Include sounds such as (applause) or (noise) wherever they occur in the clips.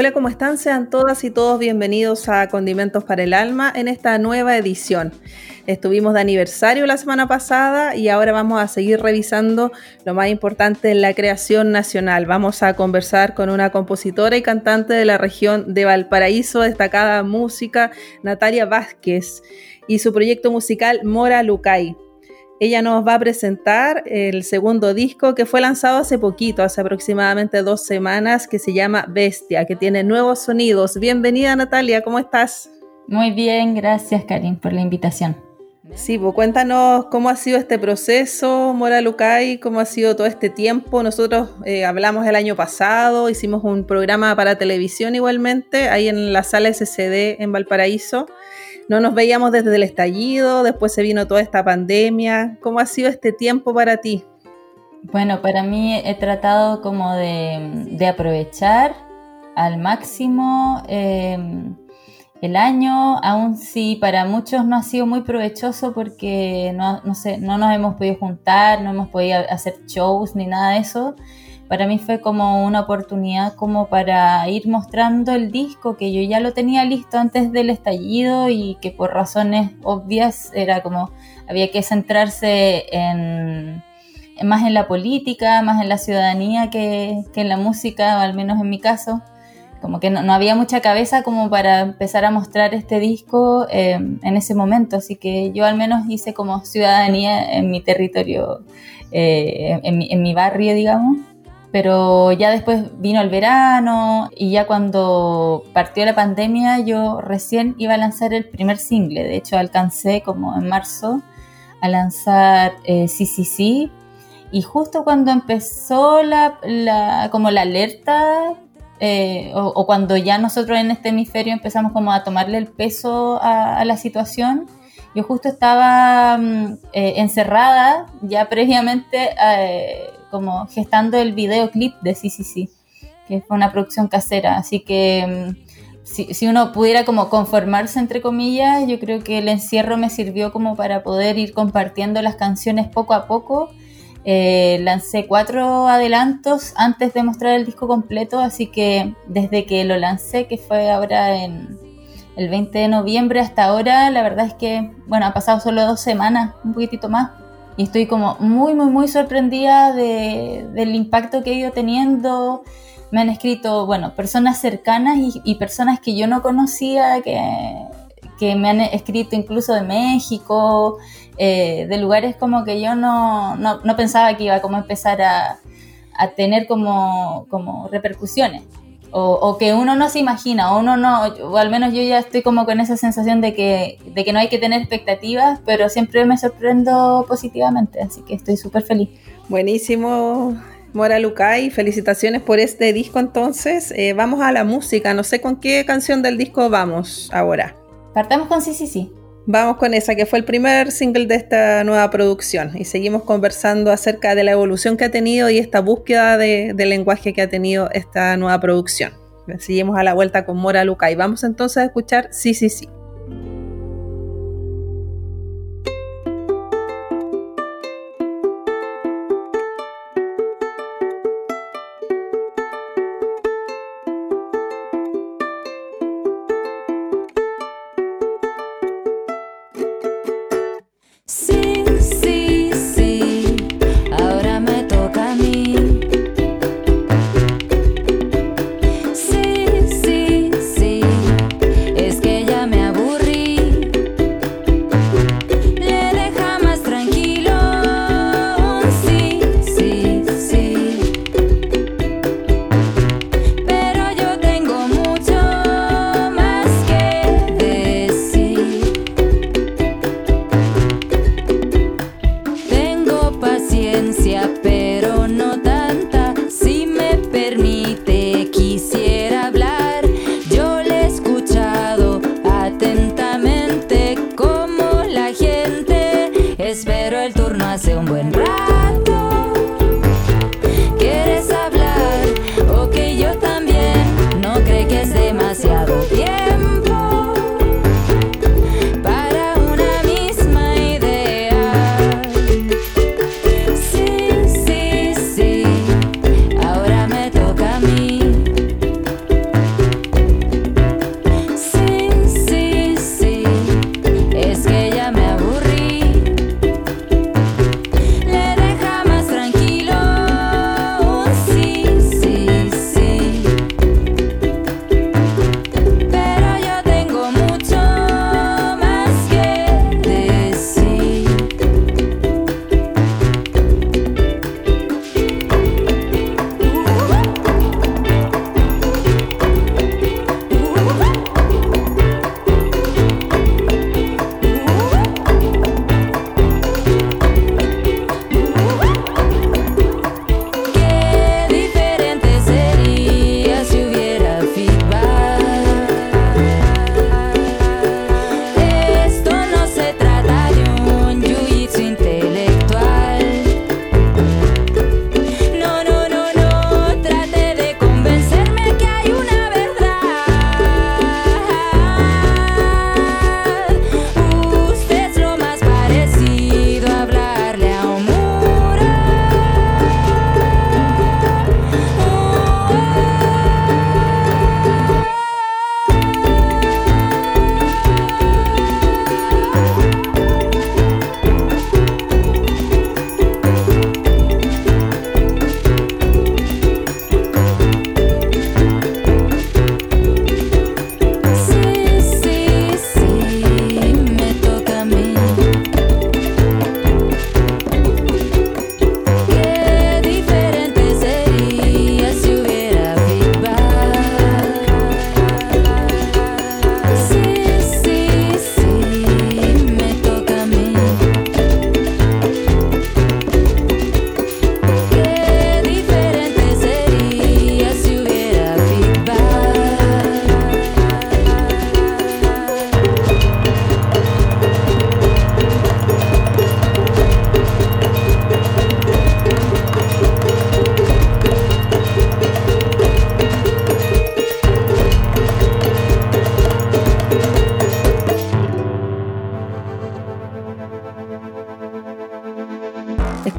Hola, ¿cómo están? Sean todas y todos bienvenidos a Condimentos para el Alma en esta nueva edición. Estuvimos de aniversario la semana pasada y ahora vamos a seguir revisando lo más importante en la creación nacional. Vamos a conversar con una compositora y cantante de la región de Valparaíso, destacada música, Natalia Vázquez, y su proyecto musical Mora Lucay. Ella nos va a presentar el segundo disco que fue lanzado hace poquito, hace aproximadamente dos semanas, que se llama Bestia, que tiene nuevos sonidos. Bienvenida Natalia, ¿cómo estás? Muy bien, gracias Karin por la invitación. Sí, pues cuéntanos cómo ha sido este proceso, Mora Lucay, cómo ha sido todo este tiempo. Nosotros eh, hablamos el año pasado, hicimos un programa para televisión igualmente, ahí en la sala SCD en Valparaíso no nos veíamos desde el estallido, después se vino toda esta pandemia. ¿Cómo ha sido este tiempo para ti? Bueno, para mí he tratado como de, aprovechar al máximo em, el año, aun si para muchos no ha sido muy provechoso porque no, no, sé, no nos hemos podido juntar, no hemos podido hacer shows ni nada de eso para mí fue como una oportunidad como para ir mostrando el disco que yo ya lo tenía listo antes del estallido y que por razones obvias era como había que centrarse en, más en la política, más en la ciudadanía que, en la música, al menos en mi caso. Como que no, había mucha cabeza como para empezar a mostrar este disco eh, en ese momento, así que yo al menos hice como ciudadanía en mi territorio, eh, en mi barrio, digamos pero ya después vino el verano y ya cuando partió la pandemia yo recién iba a lanzar el primer single, de hecho alcancé como en marzo a lanzar eh, CCC y justo cuando empezó la, como la alerta eh, o, cuando ya nosotros en este hemisferio empezamos como a tomarle el peso a, la situación, yo justo estaba mm, eh, encerrada ya (laughs) previamente eh, como gestando el videoclip de CCC, que fue una producción casera. Así que mm, si, uno pudiera como conformarse entre comillas, yo creo que el encierro me sirvió como para poder ir compartiendo las canciones poco a poco. Eh, lancé cuatro adelantos antes de mostrar el disco completo, así que desde que lo lancé, que fue ahora en el 20 de noviembre hasta ahora, la verdad es que, bueno, ha pasado solo dos semanas, un poquitito más, y estoy como muy, muy, muy sorprendida del impacto que he ido teniendo. Me han escrito, bueno, personas cercanas y, personas que yo no conocía, que, que, me han escrito incluso de México, eh, de lugares como que yo no, no, no, pensaba que iba a empezar a, a tener como, como repercusiones o, que uno no se imagina, o uno no, o al menos yo ya estoy como con esa sensación de que, de que no hay que tener expectativas, pero siempre me sorprendo positivamente, así que estoy súper feliz. Buenísimo, Mora Lucay, felicitaciones por este disco entonces. Eh, vamos a la música, no sé con qué canción del disco vamos ahora. Partamos con sí, sí, sí. Vamos con esa, que fue el primer single de esta nueva producción. Y seguimos conversando acerca de la evolución que ha tenido y esta búsqueda de, lenguaje que ha tenido esta nueva producción. Seguimos a la vuelta con Mora Luca y vamos entonces a escuchar Sí, sí, sí.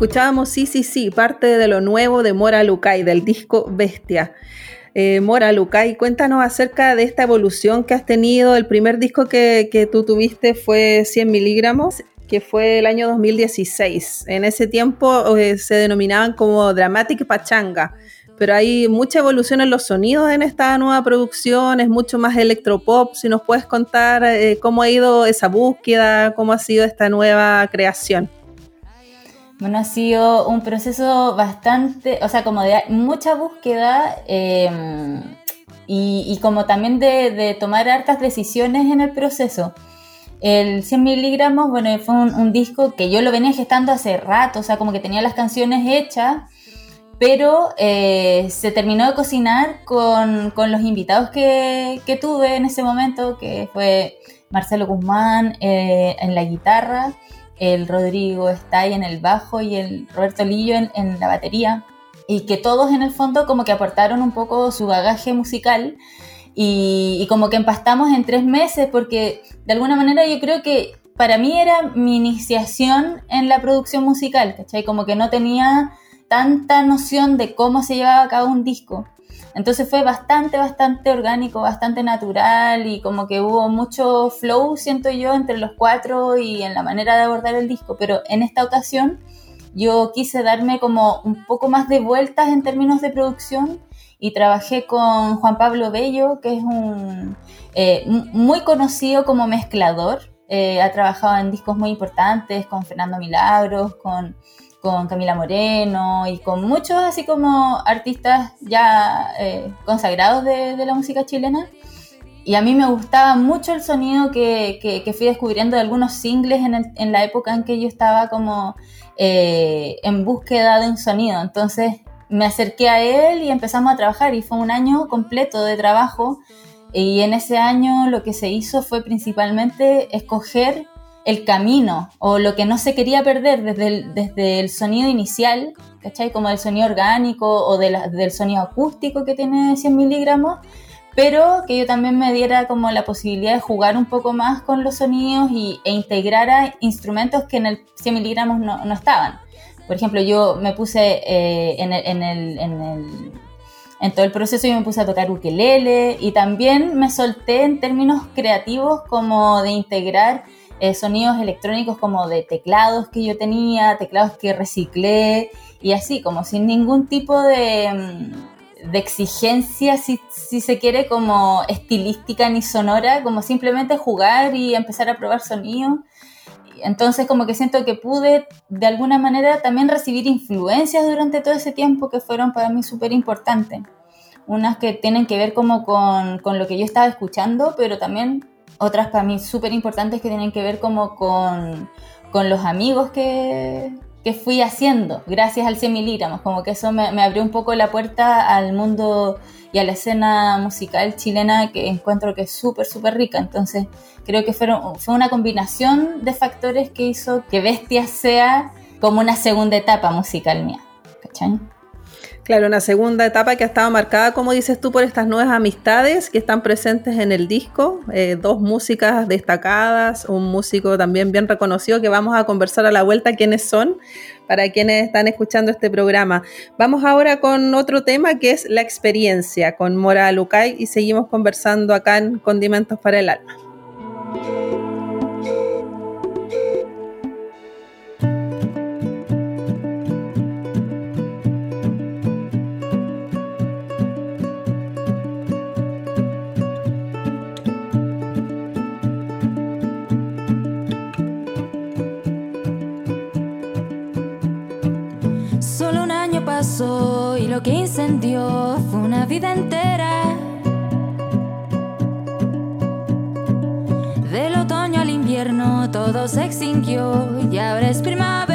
Escuchábamos Sí, sí, sí, parte de lo nuevo de Mora Lucay, del disco Bestia. Eh, Mora Lucay, cuéntanos acerca de esta evolución que has tenido. El primer disco que, que tú tuviste fue 100 miligramos, que fue el año 2016. En ese tiempo eh, se denominaban como Dramatic Pachanga pero hay mucha evolución en los sonidos en esta nueva producción, es mucho más electropop. Si nos puedes contar eh, cómo ha ido esa búsqueda, cómo ha sido esta nueva creación. Bueno, ha sido un proceso bastante, o sea, como de mucha búsqueda em, y, como también de, tomar hartas decisiones en el proceso. El 100 miligramos, bueno, fue un disco que yo lo venía gestando hace rato, o sea, como que tenía las canciones hechas pero eh, se terminó de cocinar con, los invitados que, tuve en ese momento, que fue Marcelo Guzmán eh, en la guitarra, el Rodrigo Estay en el bajo y el Roberto Lillo en, la batería, y que todos en el fondo como que aportaron un poco su bagaje musical. Y, y como que empastamos en tres meses porque de alguna manera yo creo que para mí era mi iniciación en la producción musical, ¿cachai? Como que no tenía tanta noción de cómo se llevaba a cabo un disco. Entonces fue bastante, bastante orgánico, bastante natural y como que hubo mucho flow, siento yo, entre los cuatro y en la manera de abordar el disco. Pero en esta ocasión yo quise darme como un poco más de vueltas en términos de producción y trabajé con Juan Pablo Bello, que es un eh, muy conocido como mezclador. Eh, ha trabajado en discos muy importantes con Fernando Milagros, con con Camila Moreno y con muchos así como artistas ya eh, consagrados de, la música chilena. Y a mí me gustaba mucho el sonido que, que, fui descubriendo de algunos singles en, en, la época en que yo estaba como eh, en búsqueda de un sonido. Entonces me acerqué a él y empezamos a trabajar y fue un año completo de trabajo. Y en ese año lo que se hizo fue principalmente escoger el camino o lo que no se quería perder desde el, desde el sonido inicial, ¿cachai? Como el sonido orgánico o del sonido acústico que tiene 100 miligramos, pero que yo también me diera como la posibilidad de jugar un poco más con los sonidos y, e integrar a instrumentos que en el 100 miligramos no, no estaban. Por ejemplo, yo me puse eh, en, el, en, el, en, en todo el proceso yo me puse a tocar ukelele y también me solté en términos creativos como de integrar eh, sonidos electrónicos como de teclados que yo tenía, teclados que reciclé y así, como sin ningún tipo de, mm, de exigencia, si, se quiere, como estilística ni sonora, como simplemente jugar y empezar a probar sonidos. Entonces como que siento que pude de alguna manera también recibir influencias durante todo ese tiempo que fueron para mí súper importantes. Unas que tienen que ver como con, con lo que yo estaba escuchando, pero también otras para mí súper importantes que tienen que ver como con, los amigos que, fui haciendo gracias al 100 miligramos, como que eso me, abrió un poco la puerta al mundo y a la escena musical chilena que encuentro que es súper, súper rica. Entonces creo que fueron, fue una combinación de factores que hizo que Bestia sea como una segunda etapa musical mía. ¿Cachai? Claro, una segunda etapa que ha estado marcada, como dices tú, por estas nuevas amistades que están presentes en el disco, eh, dos músicas destacadas, un músico también bien reconocido que vamos a conversar a la vuelta quiénes son para quienes están escuchando este programa. Vamos ahora con otro tema que es la experiencia con Mora Lucay y seguimos conversando acá en Condimentos para el Alma. Y lo que incendió fue una vida entera. Del otoño al invierno todo se extinguió y ahora es primavera.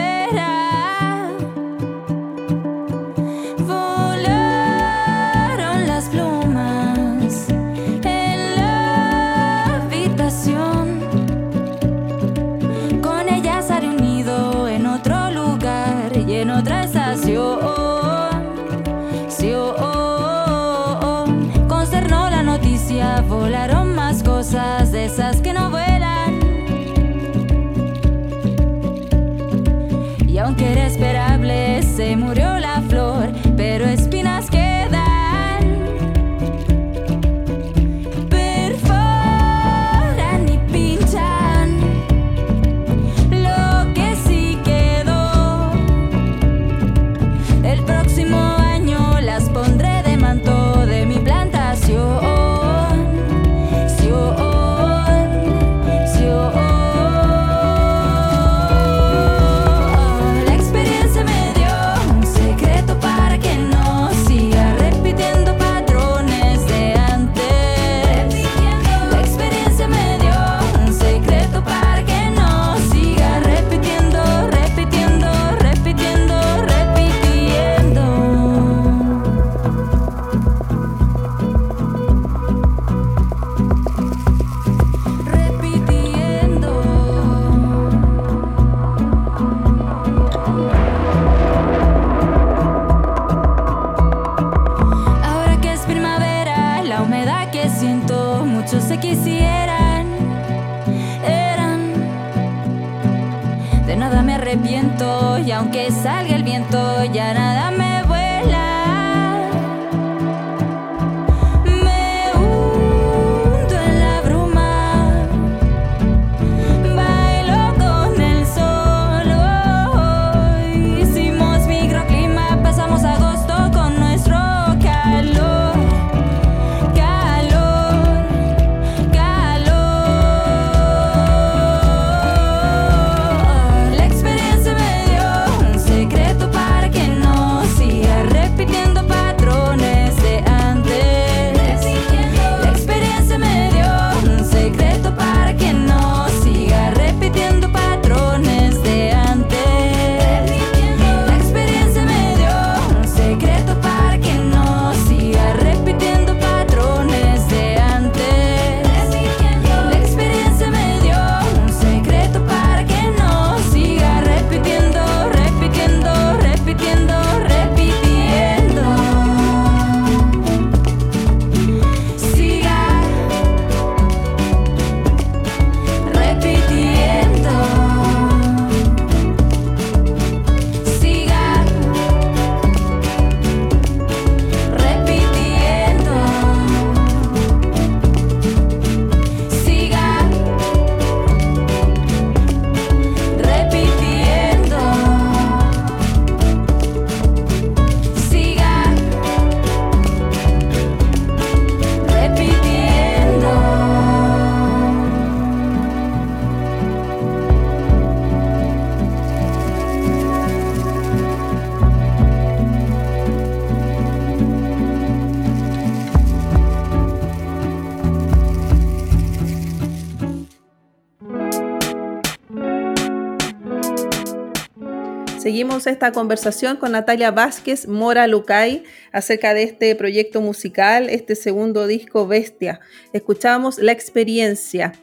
Seguimos esta conversación con Natalia Vázquez Mora Lucay acerca de este proyecto musical, este segundo disco Bestia. Escuchamos la experiencia.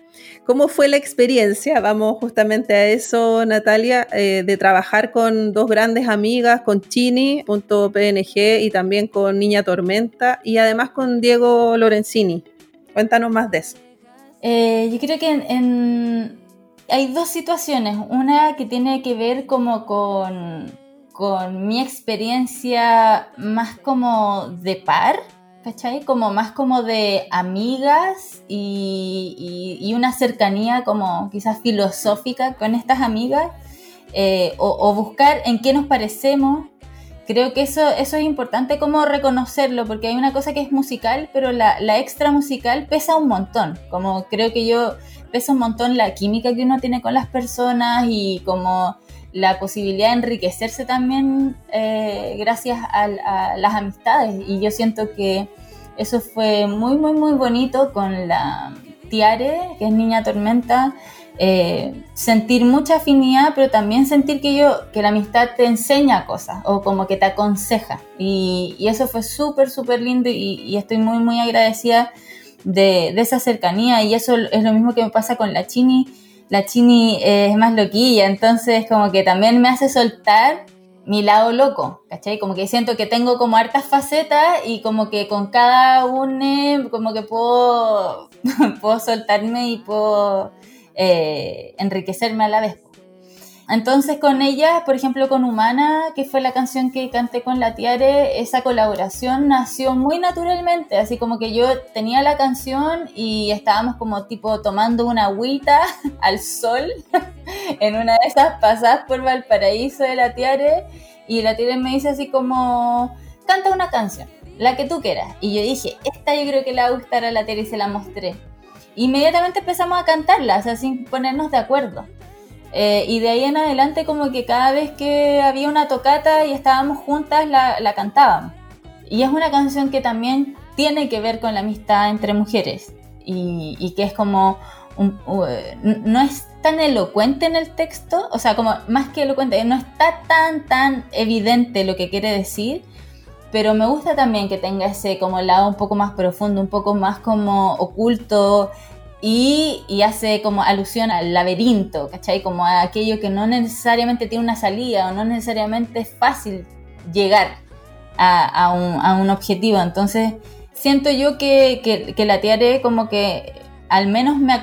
¿Cómo fue la experiencia? Vamos justamente a eso, Natalia, eh, de trabajar con dos grandes amigas, con Chini.png y también con Niña Tormenta y además con Diego Lorenzini. Cuéntanos más de eso. Eh, yo creo que en, hay dos situaciones. Una que tiene que ver como con, mi experiencia más como de par, ¿cachai? Como más como de amigas y, una cercanía como quizás filosófica con estas amigas. Eh, o, buscar en qué nos parecemos. Creo que eso, eso es importante como reconocerlo, porque hay una cosa que es musical, pero la, la extra musical pesa un montón. Como creo que yo pesa un montón la química que uno tiene con las personas y como la posibilidad de enriquecerse también eh, gracias a, las amistades. Y yo siento que eso fue muy, muy, muy bonito con la Tiare, que es Niña Tormenta. Eh, sentir mucha afinidad, pero también sentir que yo, que la amistad te enseña cosas o como que te aconseja. Y, eso fue súper, súper lindo y, y, estoy muy, muy agradecida de, esa cercanía y eso es lo mismo que me pasa con la Chini. La Chini es más loquilla, entonces como que también me hace soltar mi lado loco, ¿cachai? Como que siento que tengo como hartas facetas y como que con cada una como que puedo, (laughs) puedo soltarme y puedo eh, enriquecerme a la vez. Entonces con ella, por ejemplo con Humana, que fue la canción que canté con la Tiare, esa colaboración nació muy naturalmente, así como que yo tenía la canción y estábamos como tipo tomando una agüita (laughs) al sol (laughs) en una de esas pasadas por Valparaíso de la Tiare y la Tiare me dice así como, canta una canción, la que tú quieras. Y yo dije, esta yo creo que le va a gustar a la Tiare y se la mostré. Inmediatamente empezamos a cantarla, o sea, sin ponernos de acuerdo. Eh, y de ahí en adelante como que cada vez que había una tocata y estábamos juntas la, la cantábamos. Y es una canción que también tiene que ver con la amistad entre mujeres y, y que es como, no es tan elocuente en el texto, o sea, como más que elocuente, no está tan, tan evidente lo que quiere decir, pero me gusta también que tenga ese como lado un poco más profundo, un poco más como oculto, y, hace como alusión al laberinto, ¿cachai? Como a aquello que no necesariamente tiene una salida o no necesariamente es fácil llegar a, un, objetivo. Entonces, siento yo que, que, la Tiare como que al menos me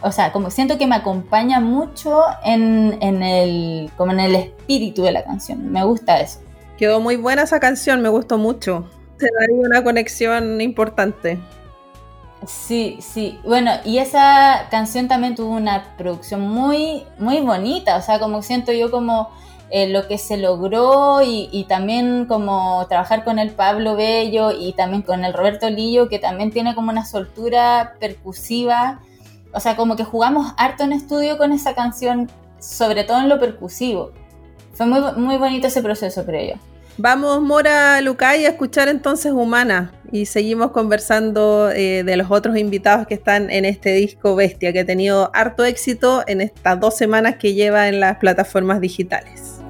o sea, como siento que me acompaña mucho en, en, el, como en el espíritu de la canción. Me gusta eso. Quedó muy buena esa canción, me gustó mucho. Se daría una conexión importante. Sí, sí. Bueno, y esa canción también tuvo una producción muy, muy bonita. O sea, como siento yo como eh, lo que se logró y, también como trabajar con el Pablo Bello y también con el Roberto Lillo, que también tiene como una soltura percusiva. O sea, como que jugamos harto en estudio con esa canción, sobre todo en lo percusivo. Fue muy, muy bonito ese proceso, creo yo. Vamos, Mora Lucay, a escuchar entonces Humana y seguimos conversando eh, de los otros invitados que están en este disco Bestia, que ha tenido harto éxito en estas dos semanas que lleva en las plataformas digitales.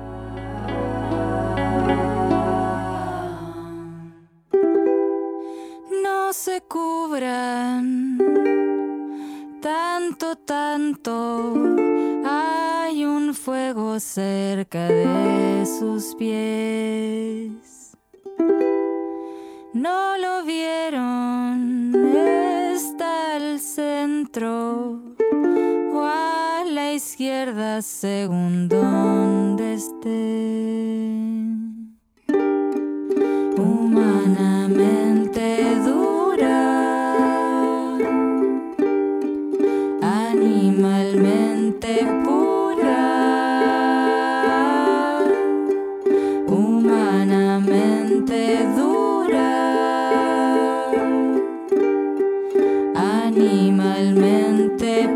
se cubran tanto, tanto. Hay un fuego cerca de sus pies. No lo vieron, está al centro o a la izquierda según donde esté. Humanamente duro. animalmente pura, humanamente dura, animalmente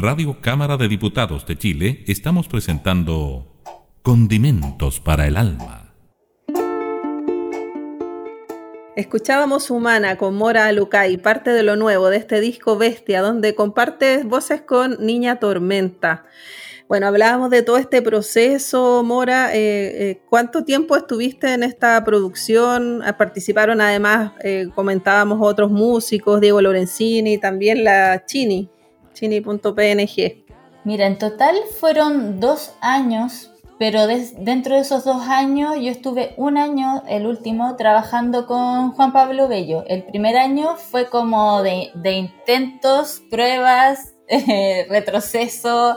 Radio Cámara de Diputados de Chile estamos presentando Condimentos para el Alma. Escuchábamos Humana con Mora Alucay, parte de lo nuevo de este disco Bestia, donde compartes voces con Niña Tormenta. Bueno, hablábamos de todo este proceso, Mora. Eh, eh, ¿Cuánto tiempo estuviste en esta producción? Ah, participaron además, eh, comentábamos otros músicos, Diego Lorenzini, también la Chini Mira, en total fueron dos años, pero dentro de esos dos años yo estuve un año, el último, trabajando con Juan Pablo Bello. El primer año fue como de, intentos, pruebas, (laughs) retroceso,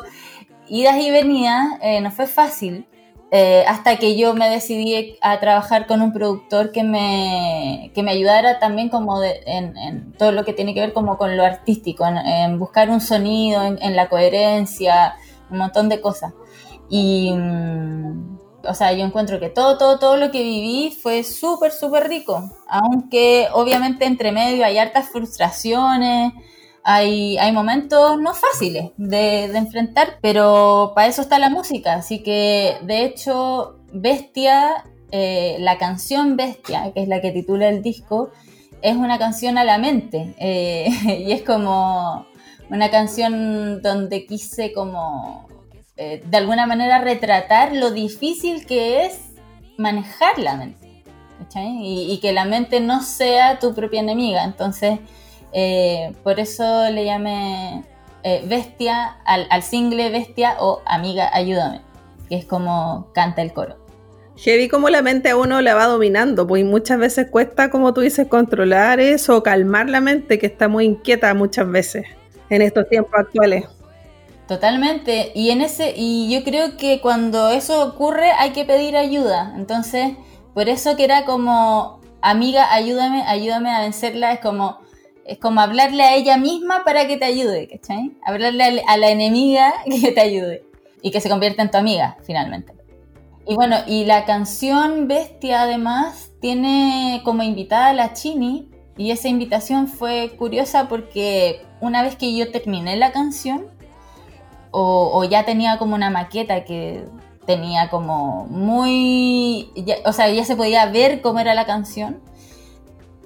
idas y venidas, eh, no fue fácil. Eh, hasta que yo me decidí a trabajar con un productor que me, que me ayudara también como en, todo lo que tiene que ver como con lo artístico, en, buscar un sonido, en, la coherencia, un montón de cosas. Y, mm, o sea, yo encuentro que todo, todo, todo lo que viví fue súper, súper rico, aunque obviamente entre medio hay hartas frustraciones, hay, momentos no fáciles de, enfrentar, pero para eso está la música. Así que, de hecho, Bestia, eh, la canción Bestia, que es la que titula el disco, es una canción a la mente. Eh, (laughs) y es como una canción donde quise como, eh, de alguna manera, retratar lo difícil que es manejar la mente. Y, y que la mente no sea tu propia enemiga. Entonces, eh, por eso le llamé eh, Bestia al, al, single Bestia o Amiga Ayúdame, que es como canta el coro. Heavy como la mente a uno la va dominando, pues muchas veces cuesta, como tú dices, controlar eso, calmar la mente que está muy inquieta muchas veces en estos tiempos actuales. Totalmente, y en ese y yo creo que cuando eso ocurre hay que pedir ayuda. Entonces, por eso que era como amiga, ayúdame, ayúdame a vencerla, es como es como hablarle a ella misma para que te ayude, ¿cachai? Hablarle a la enemiga (laughs) que te ayude y que se convierta en tu amiga, finalmente. Y bueno, y la canción Bestia además tiene como invitada a la Chini y esa invitación fue curiosa porque una vez que yo terminé la canción o, ya tenía como una maqueta que tenía como muy, o sea, ya se podía ver cómo era la canción,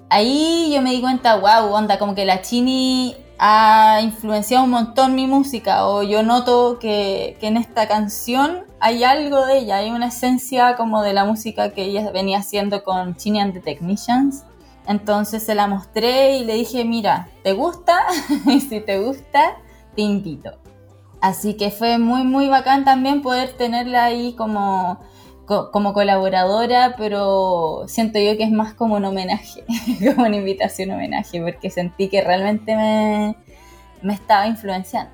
ahí yo me di cuenta, wow, onda, como que la Chini ha influenciado un montón mi música, o yo noto que, en esta canción hay algo de ella, hay una esencia como de la música que ella venía haciendo con Chini and the Technicians. Entonces se la mostré y le dije, mira, ¿te gusta? (laughs) y si te gusta, te invito. Así que fue muy, muy bacán también poder tenerla ahí como como colaboradora, pero siento yo que es más como un homenaje, (laughs) como una invitación homenaje, porque sentí que realmente me, me estaba influenciando.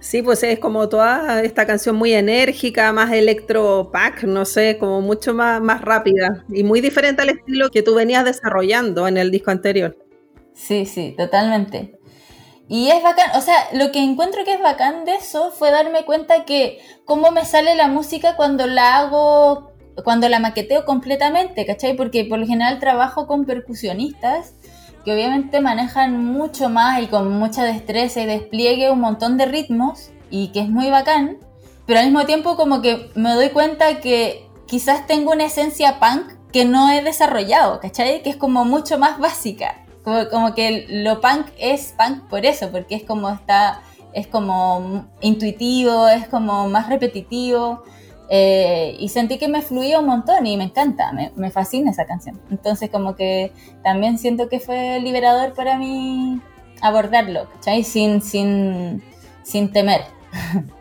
Sí, pues es como toda esta canción muy enérgica, más electro pack, no sé, como mucho más, más rápida y muy diferente al estilo que tú venías desarrollando en el disco anterior. Sí, sí, totalmente. Y es bacán, o sea, lo que encuentro que es bacán de eso fue darme cuenta que cómo me sale la música cuando la hago, cuando la maqueteo completamente, ¿cachai? Porque por lo general trabajo con percusionistas que obviamente manejan mucho más y con mucha destreza y despliegue un montón de ritmos y que es muy bacán, pero al mismo tiempo como que me doy cuenta que quizás tengo una esencia punk que no he desarrollado, ¿cachai? Que es como mucho más básica. Como, que lo punk es punk por eso, porque es como está, es como intuitivo, es como más repetitivo. Eh, y sentí que me fluía un montón y me encanta, me, fascina esa canción. Entonces como que también siento que fue liberador para mí abordarlo, ¿cachai? Sin, sin, sin temer. (laughs)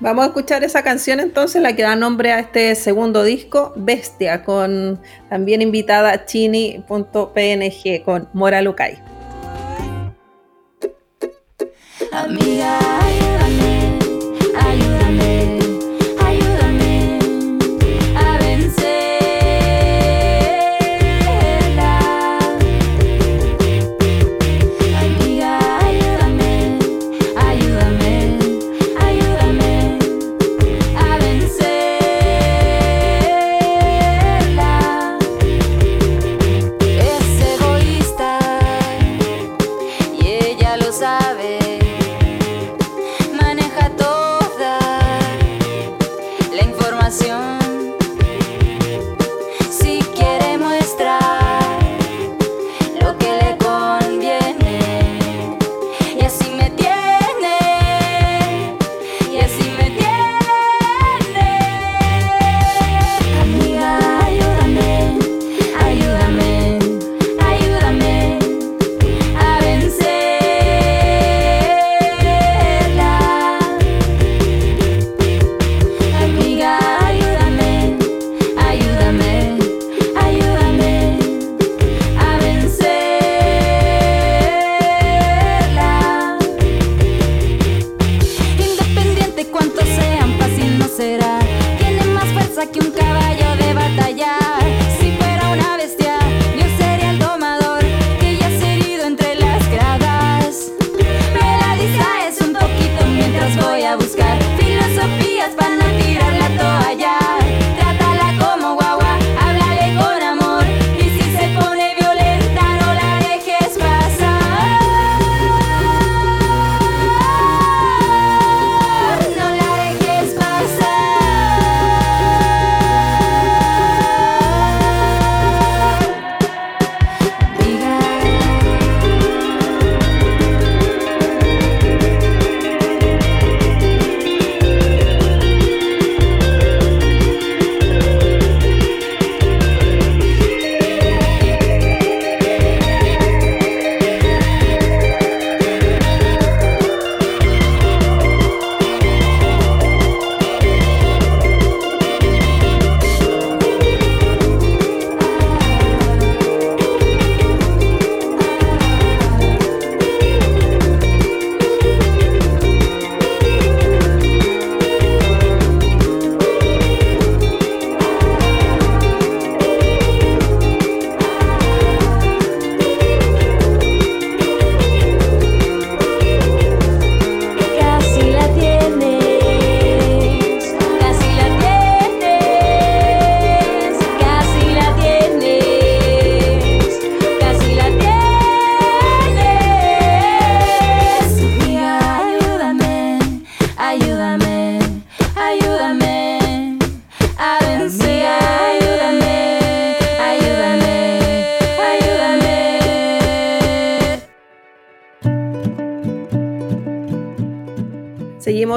Vamos a escuchar esa canción entonces, la que da nombre a este segundo disco, Bestia, con también invitada chini.png con Mora Lucay. Amiga, ayúdame, ayúdame.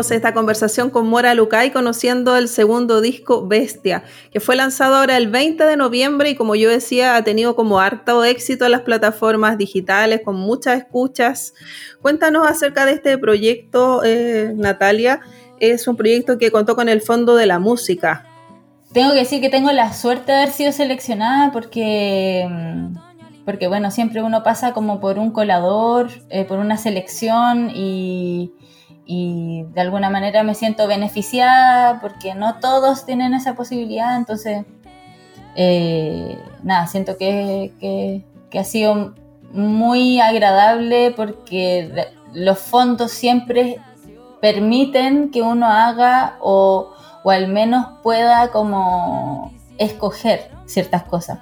Esta conversación con Mora Lucay conociendo el segundo disco Bestia, que fue lanzado ahora el 20 de noviembre y como yo decía ha tenido como harto éxito en las plataformas digitales con muchas escuchas. Cuéntanos acerca de este proyecto, eh, Natalia. Es un proyecto que contó con el Fondo de la Música. Tengo que decir que tengo la suerte de haber sido seleccionada porque mm, porque bueno, siempre uno pasa como por un colador, eh, por una selección y, y de alguna manera me siento beneficiada porque no todos tienen esa posibilidad, entonces, eh, nada, siento que, ha sido muy agradable porque los fondos siempre permiten que uno haga o, o al menos pueda como escoger ciertas cosas.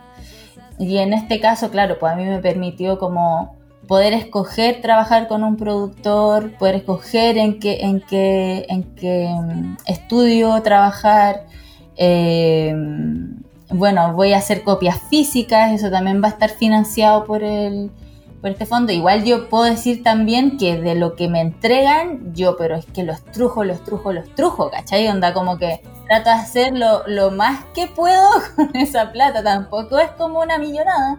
Y en este caso, claro, pues a mí me permitió como poder escoger trabajar con un productor, poder escoger en qué, en qué, en qué mm, estudio trabajar. Eh, bueno, voy a hacer copias físicas, eso también va a estar financiado por el, por este fondo. Igual yo puedo decir también que de lo que me entregan, yo, pero es que los trujo, los trujo, los trujo, ¿cachai? Onda como que trato de hacer lo, más que puedo (laughs) con esa plata. Tampoco es como una millonada,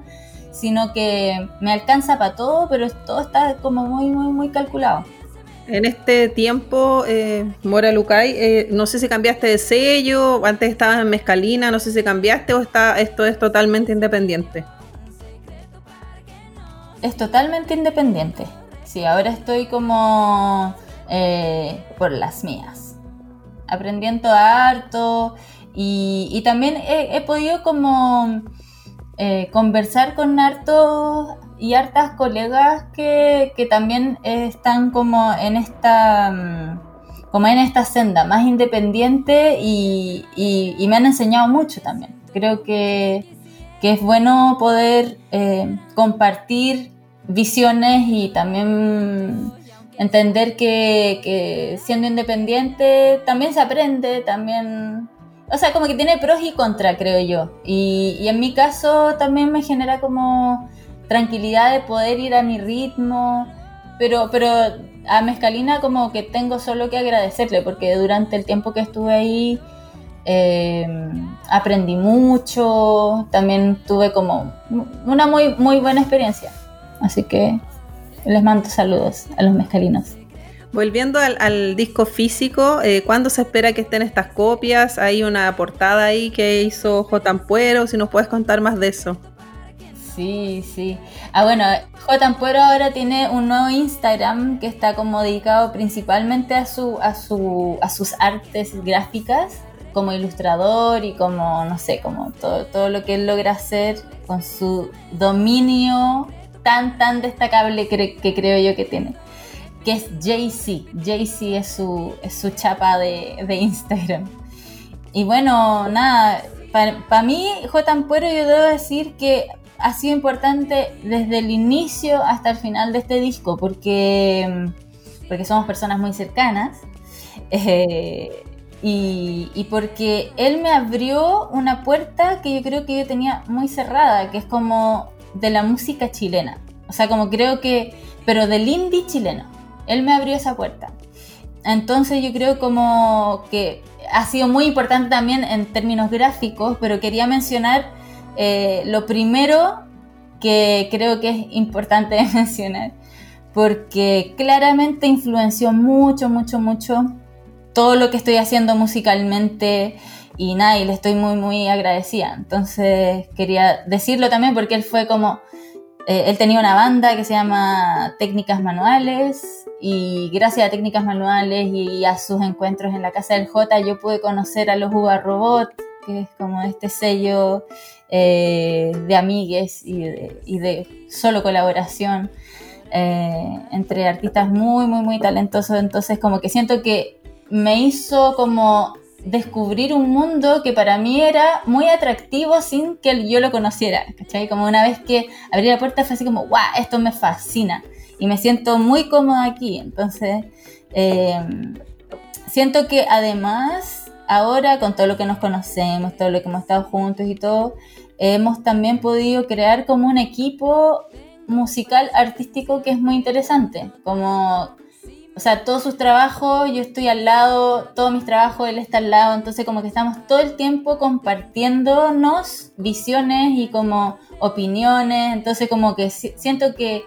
sino que me alcanza para todo, pero todo está como muy, muy, muy calculado. En este tiempo, eh, Mora Lucay, eh, no sé si cambiaste de sello, antes estabas en Mezcalina, no sé si cambiaste o está, esto es totalmente independiente es totalmente independiente. Sí, ahora estoy como eh, por las mías, aprendiendo harto y, también he, podido como eh, conversar con hartos y hartas colegas que, también están como en esta mm, como en esta senda más independiente y, me han enseñado mucho también. Creo que que es bueno poder eh, compartir visiones y también entender que, siendo independiente también se aprende, también... O sea, como que tiene pros y contras, creo yo. Y, en mi caso también me genera como tranquilidad de poder ir a mi ritmo, pero, pero a Mezcalina como que tengo solo que agradecerle, porque durante el tiempo que estuve ahí eh, aprendí mucho, también tuve como una muy, muy buena experiencia. Así que les mando saludos a los mezcalinos. Volviendo al, disco físico, eh, ¿cuándo se espera que estén estas copias? Hay una portada ahí que hizo J. Ampuero, si nos puedes contar más de eso. Sí, sí. Ah, bueno, J. Ampuero ahora tiene un nuevo Instagram que está como dedicado principalmente a, su, a, su, a sus artes gráficas como ilustrador y como, no sé, como todo, todo lo que él logra hacer con su dominio tan, tan destacable que, creo yo que tiene, que es Jay-Z. Jay-Z es su, es su chapa de, de Instagram. Y bueno, nada, para mí, J. Ampuero, yo debo decir que ha sido importante desde el inicio hasta el final de este disco, porque, porque somos personas muy cercanas. Eh, y, y, porque él me abrió una puerta que yo creo que yo tenía muy cerrada, que es como de la música chilena. O sea, como creo que, pero del indie chileno. Él me abrió esa puerta. Entonces yo creo como que ha sido muy importante también en términos gráficos, pero quería mencionar eh, lo primero que creo que es importante (laughs) mencionar, porque claramente influenció mucho, mucho, mucho todo lo que estoy haciendo musicalmente y nada, y le estoy muy, muy agradecida. Entonces quería decirlo también porque él fue como, eh, él tenía una banda que se llama Técnicas Manuales y gracias a Técnicas Manuales y a sus encuentros en la casa del J yo pude conocer a los Uva Robot, que es como este sello eh, de amigues y de, solo colaboración. Eh, entre artistas muy, muy, muy talentosos. Entonces, como que siento que me hizo como descubrir un mundo que para mí era muy atractivo sin que yo lo conociera, ¿cachai? Como una vez que abrí la puerta fue así como, ¡guau! Esto me fascina y me siento muy cómoda aquí. Entonces, em, siento que además, ahora con todo lo que nos conocemos, todo lo que hemos estado juntos y todo, hemos también podido crear como un equipo musical artístico que es muy interesante, como o sea, todos sus trabajos, yo estoy al lado, todos mis trabajos, él está al lado, entonces como que estamos todo el tiempo compartiéndonos visiones y como opiniones, entonces como que siento que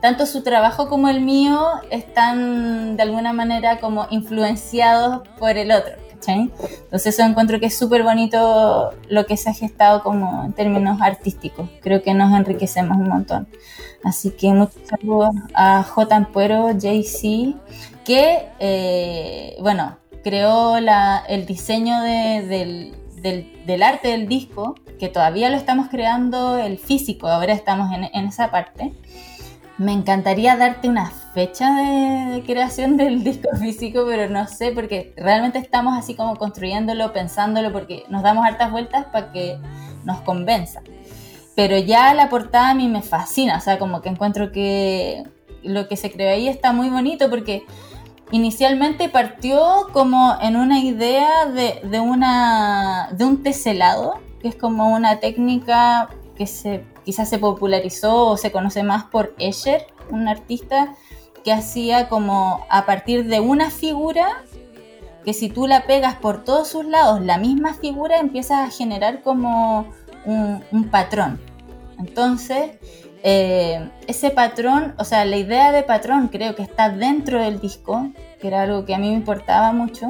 tanto su trabajo como el mío están de alguna manera como influenciados por el otro. Entonces eso encuentro que es súper bonito lo que se ha gestado como en términos artísticos. Creo que nos enriquecemos un montón. Así que muchos saludos a J. Ampuero, JC, que, eh, bueno, creó el diseño del, arte del disco, que todavía lo estamos creando el físico, ahora estamos en, en esa parte. Me encantaría darte una fecha de, creación del (laughs) disco físico, pero no sé, porque realmente estamos así como construyéndolo, pensándolo, porque nos damos hartas vueltas para que nos convenza. Pero ya la portada a mí me fascina, o sea, como que encuentro que lo que se creó ahí está muy bonito porque inicialmente partió como en una idea de, de, una, de un teselado, que es como una técnica que se quizás se popularizó o se conoce más por Escher, un artista que hacía como a partir de una figura que si tú la pegas por todos sus lados, la misma figura empieza a generar como un, patrón. Entonces, eh, ese patrón, o sea, la idea de patrón creo que está dentro del disco, que era algo que a mí me importaba mucho,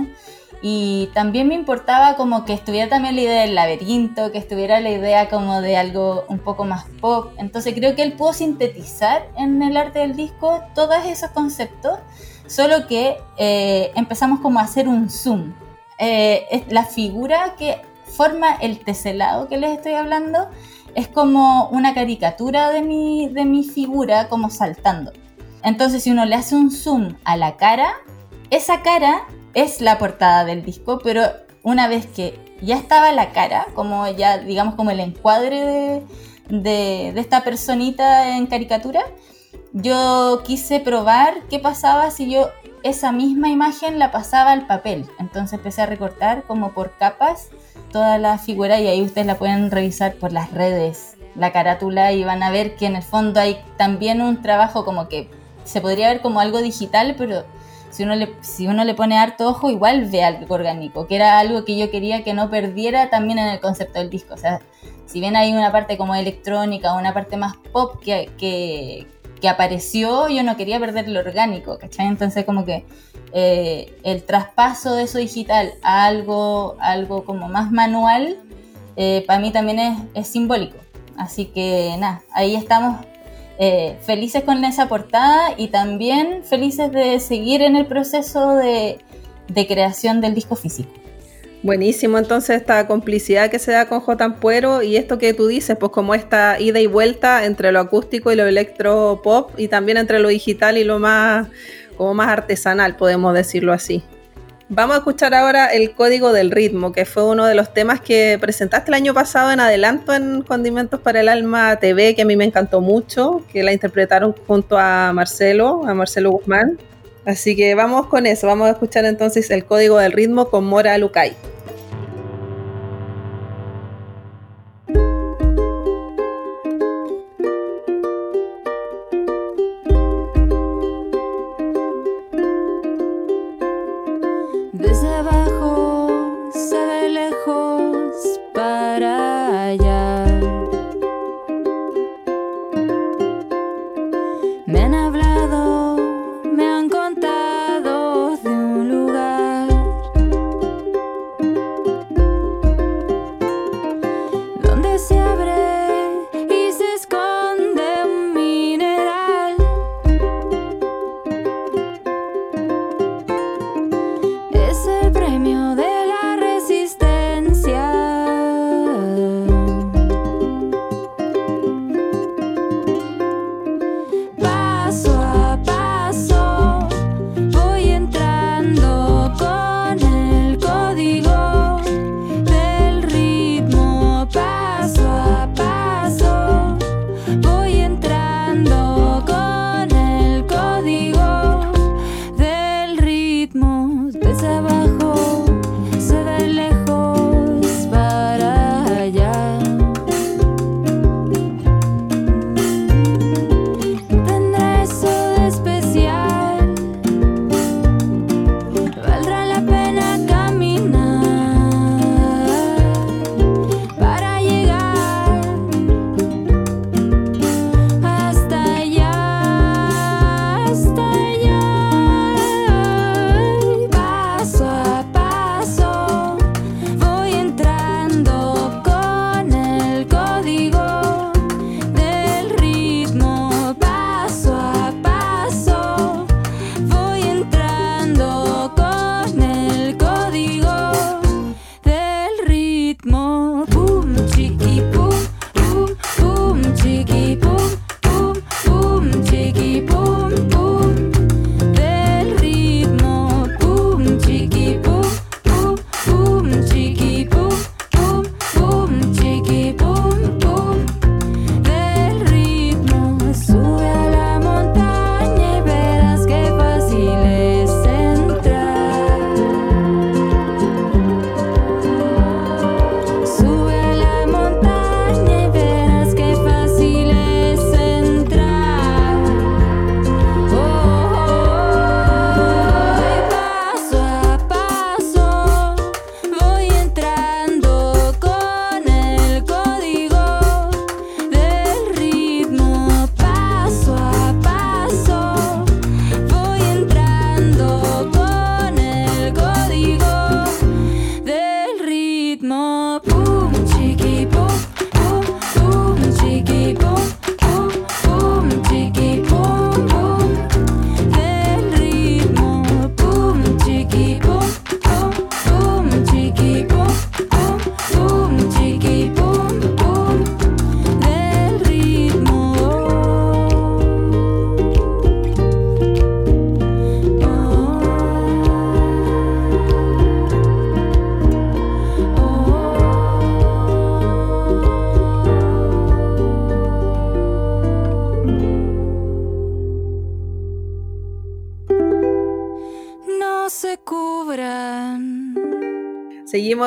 y también me importaba como que estuviera también la idea del laberinto, que estuviera la idea como de algo un poco más pop. Entonces creo que él pudo sintetizar en el arte del disco todos esos conceptos, solo que eh, empezamos como a hacer un zoom. Eh, la figura que forma el teselado que les estoy hablando es como una caricatura de mi, de mi figura como saltando. Entonces si uno le hace un zoom a la cara, esa cara es la portada del disco, pero una vez que ya estaba la cara, como ya digamos como el encuadre de, esta personita en caricatura, yo quise probar qué pasaba si yo esa misma imagen la pasaba al papel. Entonces empecé a recortar como por capas toda la figura y ahí ustedes la pueden revisar por las redes, la carátula y van a ver que en el fondo hay también un trabajo como que se podría ver como algo digital, pero si uno, le, si uno le pone harto ojo, igual ve algo orgánico, que era algo que yo quería que no perdiera también en el concepto del disco. O sea, si bien hay una parte como electrónica, una parte más pop que, que, apareció, yo no quería perder lo orgánico, ¿cachai? Entonces como que eh, el traspaso de eso digital a algo, algo como más manual, eh, para mí también es, es simbólico. Así que nada, ahí estamos eh, felices con esa portada y también felices de seguir en el proceso de, creación del disco físico. Buenísimo, entonces esta complicidad que se da con J. Ampuero y esto que tú dices, pues como esta ida y vuelta entre lo acústico y lo electropop y también entre lo digital y lo más como más artesanal, podemos decirlo así. Vamos a escuchar ahora el código del ritmo, que fue uno de los temas que presentaste el año pasado en adelanto en Condimentos para el Alma TV, que a mí me encantó mucho, que la interpretaron junto a Marcelo, a Marcelo Guzmán. Así que vamos con eso, vamos a escuchar entonces el código del ritmo con Mora Lucay.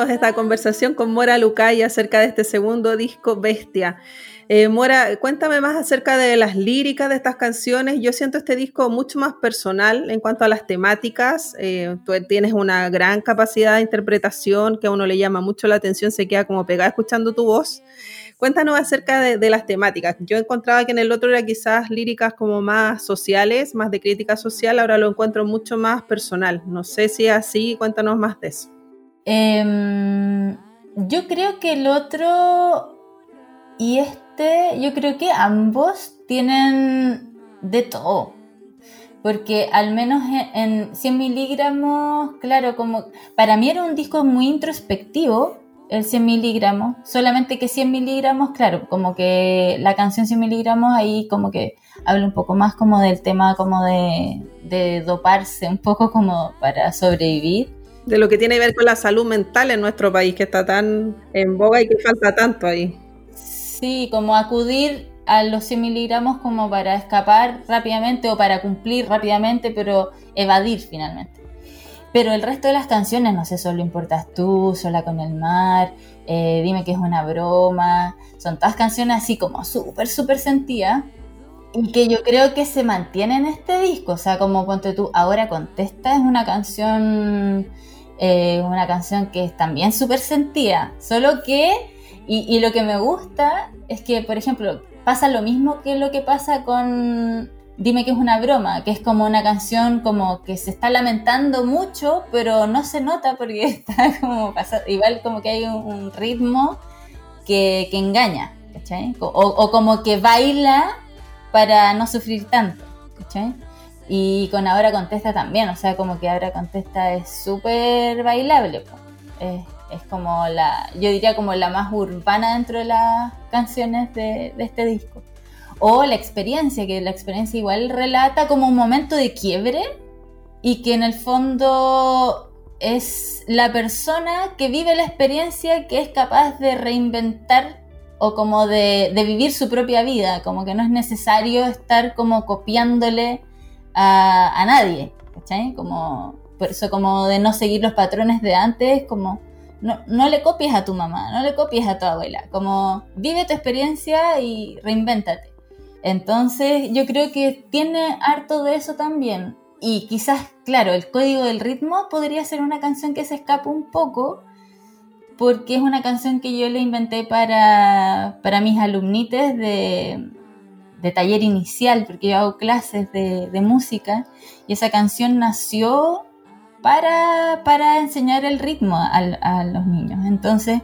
Esta conversación con Mora Lucay acerca de este segundo disco Bestia. Eh, Mora, cuéntame más acerca de las líricas de estas canciones. Yo siento este disco mucho más personal en cuanto a las temáticas. Eh, tú tienes una gran capacidad de interpretación que a uno le llama mucho la atención, se queda como pegada escuchando tu voz. Cuéntanos acerca de, las temáticas. Yo encontraba que en el otro era quizás líricas como más sociales, más de crítica social, ahora lo encuentro mucho más personal. No sé si es así, cuéntanos más de eso. Em, yo creo que el otro y este, yo creo que ambos tienen de todo. Porque al menos en 100 miligramos, claro, como para mí era un disco muy introspectivo, el 100 miligramos, solamente que 100 miligramos, claro, como que la canción 100 miligramos ahí como que habla un poco más como del tema como de, de doparse, un poco como para sobrevivir. De lo que tiene que ver con la salud mental en nuestro país, que está tan en boga y que falta tanto ahí. Sí, como acudir a los 100 miligramos como para escapar rápidamente o para cumplir rápidamente, pero evadir finalmente. Pero el resto de las canciones, no sé, solo importas tú, sola con el mar, eh, dime que es una broma, son todas canciones así como súper, súper sentidas y que yo creo que se mantiene en este disco, o sea, como ponte tú, ahora contesta, es una canción, eh, una canción que es también súper sentida, solo que, y, lo que me gusta es que, por ejemplo, pasa lo mismo que lo que pasa con Dime que es una broma, que es como una canción como que se está lamentando mucho, pero no se nota porque (laughs) está como pasado, igual como que hay un, ritmo que, que engaña, ¿cachai? O, o, como que baila para no sufrir tanto, ¿cachai? Y con Ahora Contesta también, o sea, como que Ahora Contesta es súper bailable, es, es, como la, yo diría como la más urbana dentro de las canciones de, de este disco. O la experiencia, que la experiencia igual relata como un momento de quiebre y que en el fondo es la persona que vive la experiencia que es capaz de reinventar o como de, vivir su propia vida, como que no es necesario estar como copiándole a, nadie, ¿cachai? Como, por eso como de no seguir los patrones de antes, como no, no le copies a tu mamá, no le copies a tu abuela, como vive tu experiencia y reinvéntate. Entonces yo creo que tiene harto de eso también. Y quizás, claro, el código del ritmo podría ser una canción que se escapa un poco, porque es una canción que yo le inventé para, para mis alumnites de, de, taller inicial, porque yo hago clases de, de música, y esa canción nació para, para enseñar el ritmo a, a los niños. Entonces,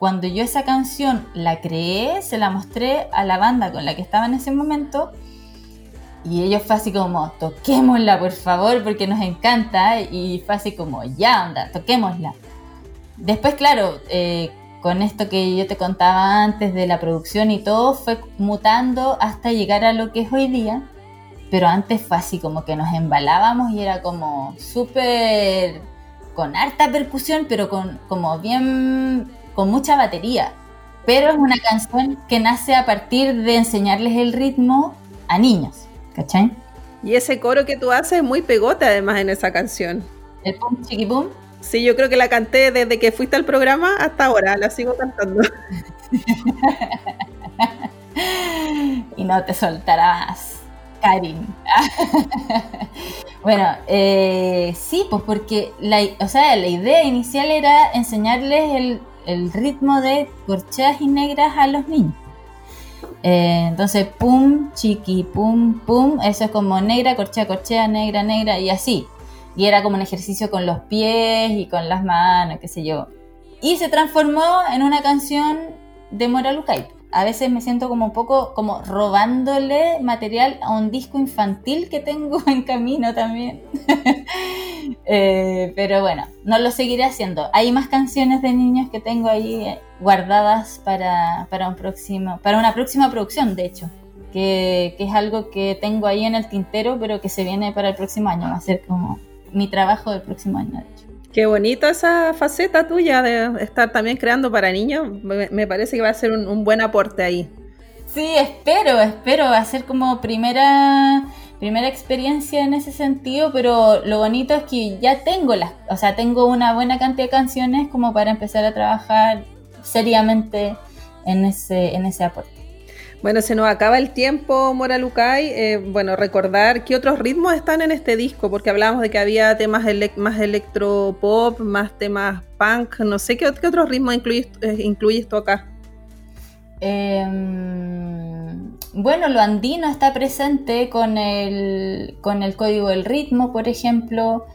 cuando yo esa canción la creé, se la mostré a la banda con la que estaba en ese momento. Y ellos fue así como, toquémosla por favor, porque nos encanta. Y fue así como, ya, onda, toquémosla. Después, claro, eh, con esto que yo te contaba antes de la producción y todo, fue mutando hasta llegar a lo que es hoy día. Pero antes fue así como que nos embalábamos y era como súper con harta percusión, pero con como bien con mucha batería. Pero es una canción que nace a partir de enseñarles el ritmo a niños, ¿cachai? Y ese coro que tú haces es muy pegote además en esa canción. El pum chiqui pum. Sí, yo creo que la canté desde que fuiste al programa hasta ahora, la sigo cantando. (laughs) y no te soltarás, Karin. (laughs) bueno, eh, sí, pues porque la, o sea, la idea inicial era enseñarles el, ritmo de corcheas y negras a los niños. Eh, entonces, pum, chiqui, pum, pum, eso es como negra, corchea, corchea, negra, negra y así. Y era como un ejercicio con los pies y con las manos, qué sé yo. Y se transformó en una canción de Moralucay a veces me siento como un poco como robándole material a un disco infantil que tengo (laughs) en camino también. (laughs) Eh, pero bueno, no lo seguiré haciendo. Hay más canciones de niños que tengo ahí guardadas para, un próximo, para una próxima producción, de hecho. Que, que es algo que tengo ahí en el tintero, pero que se viene para el próximo año. Va a ser como mi trabajo del próximo año, de hecho. Qué bonita esa faceta tuya de estar también creando para niños. Me, parece que va a ser un, buen aporte ahí. Sí, espero, espero. Va a ser como primera, primera experiencia en ese sentido, pero lo bonito es que ya tengo las, o sea, tengo una buena cantidad de canciones como para empezar a trabajar seriamente en ese, en ese aporte. Bueno, se nos acaba el tiempo, Mora Lucay. Eh, bueno, recordar qué otros ritmos están en este disco, porque hablábamos de que había temas más electropop, más temas punk, no sé qué, otros ritmos incluyes, eh, incluyes tú acá. Em, bueno, lo andino está presente con el, con el código del ritmo, por ejemplo.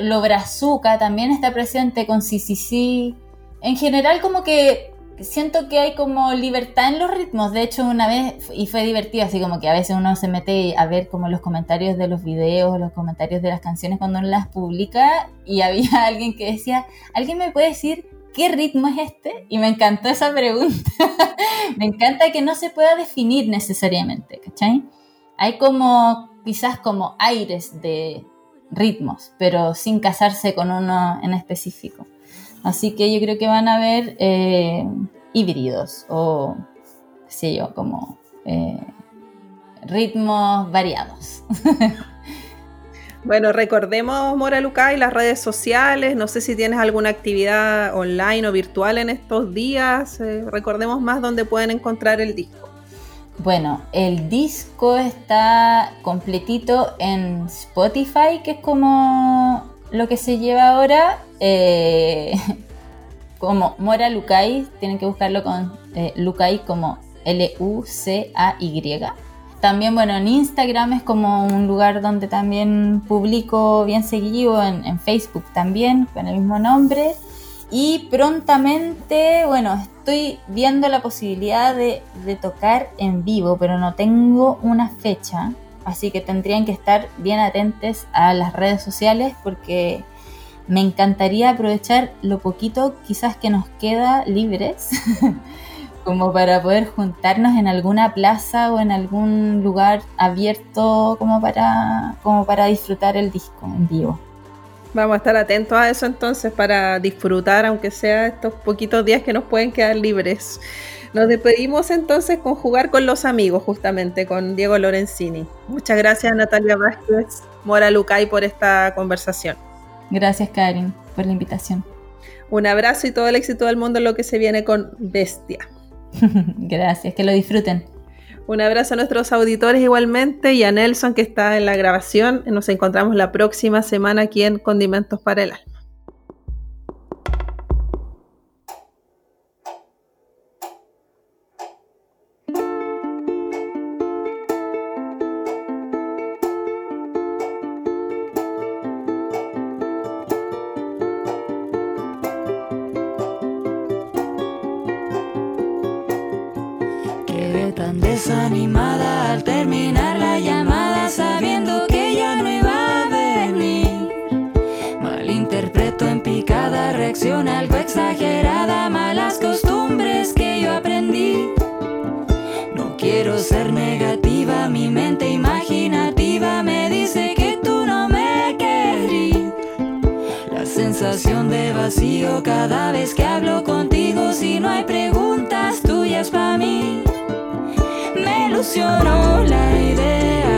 Lo brazuca también está presente con CCC. En general, como que siento que hay como libertad en los ritmos. De hecho, una vez, y fue divertido, así como que a veces uno se mete a ver como los comentarios de los videos, los comentarios de las canciones cuando uno las publica, y había (laughs) alguien que decía, ¿alguien me puede decir qué ritmo es este? Y me encantó esa pregunta. (laughs) me encanta que no se pueda definir necesariamente, ¿cachai? Hay como, quizás como aires de ritmos, pero sin casarse con uno en específico. Así que yo creo que van a haber eh, híbridos o, qué sé yo, como eh, ritmos variados. (laughs) Bueno, recordemos, Mora Lucay, las redes sociales. No sé si tienes alguna actividad online o virtual en estos días. Eh, recordemos más dónde pueden encontrar el disco. Bueno, el disco está completito en Spotify, que es como lo que se lleva ahora. Eh, (laughs) como Mora Lucay, tienen que buscarlo con eh, Lucay como L-U-C-A-Y. También, bueno, en Instagram es como un lugar donde también publico bien seguido, en, Facebook también, con el mismo nombre. Y prontamente, bueno, estoy viendo la posibilidad de, de, tocar en vivo, pero no tengo una fecha. Así que tendrían que estar bien atentos a las redes sociales porque me encantaría aprovechar lo poquito quizás que nos queda libres (laughs) como para poder juntarnos en alguna plaza o en algún lugar abierto como para, como para disfrutar el disco en vivo. Vamos a estar atentos a eso entonces para disfrutar, aunque sea estos poquitos días que nos pueden quedar libres. Nos despedimos entonces con jugar con los amigos, justamente con Diego Lorenzini. Muchas gracias Natalia Vázquez, Mora Lucay por esta conversación. Gracias Karin por la invitación. Un abrazo y todo el éxito del mundo en lo que se viene con Bestia. (laughs) Gracias, que lo disfruten. Un abrazo a nuestros auditores igualmente y a Nelson que está en la grabación. Nos encontramos la próxima semana aquí en Condimentos para el Alma. Desanimada al terminar la llamada sabiendo que ya no iba a venir. Malinterpreto en picada, reacción algo exagerada, malas costumbres que yo aprendí. No quiero ser negativa, mi mente imaginativa me dice que tú no me querrías. La sensación de vacío cada vez que hablo contigo, si no hay preguntas tuyas para mí ilusionó la idea.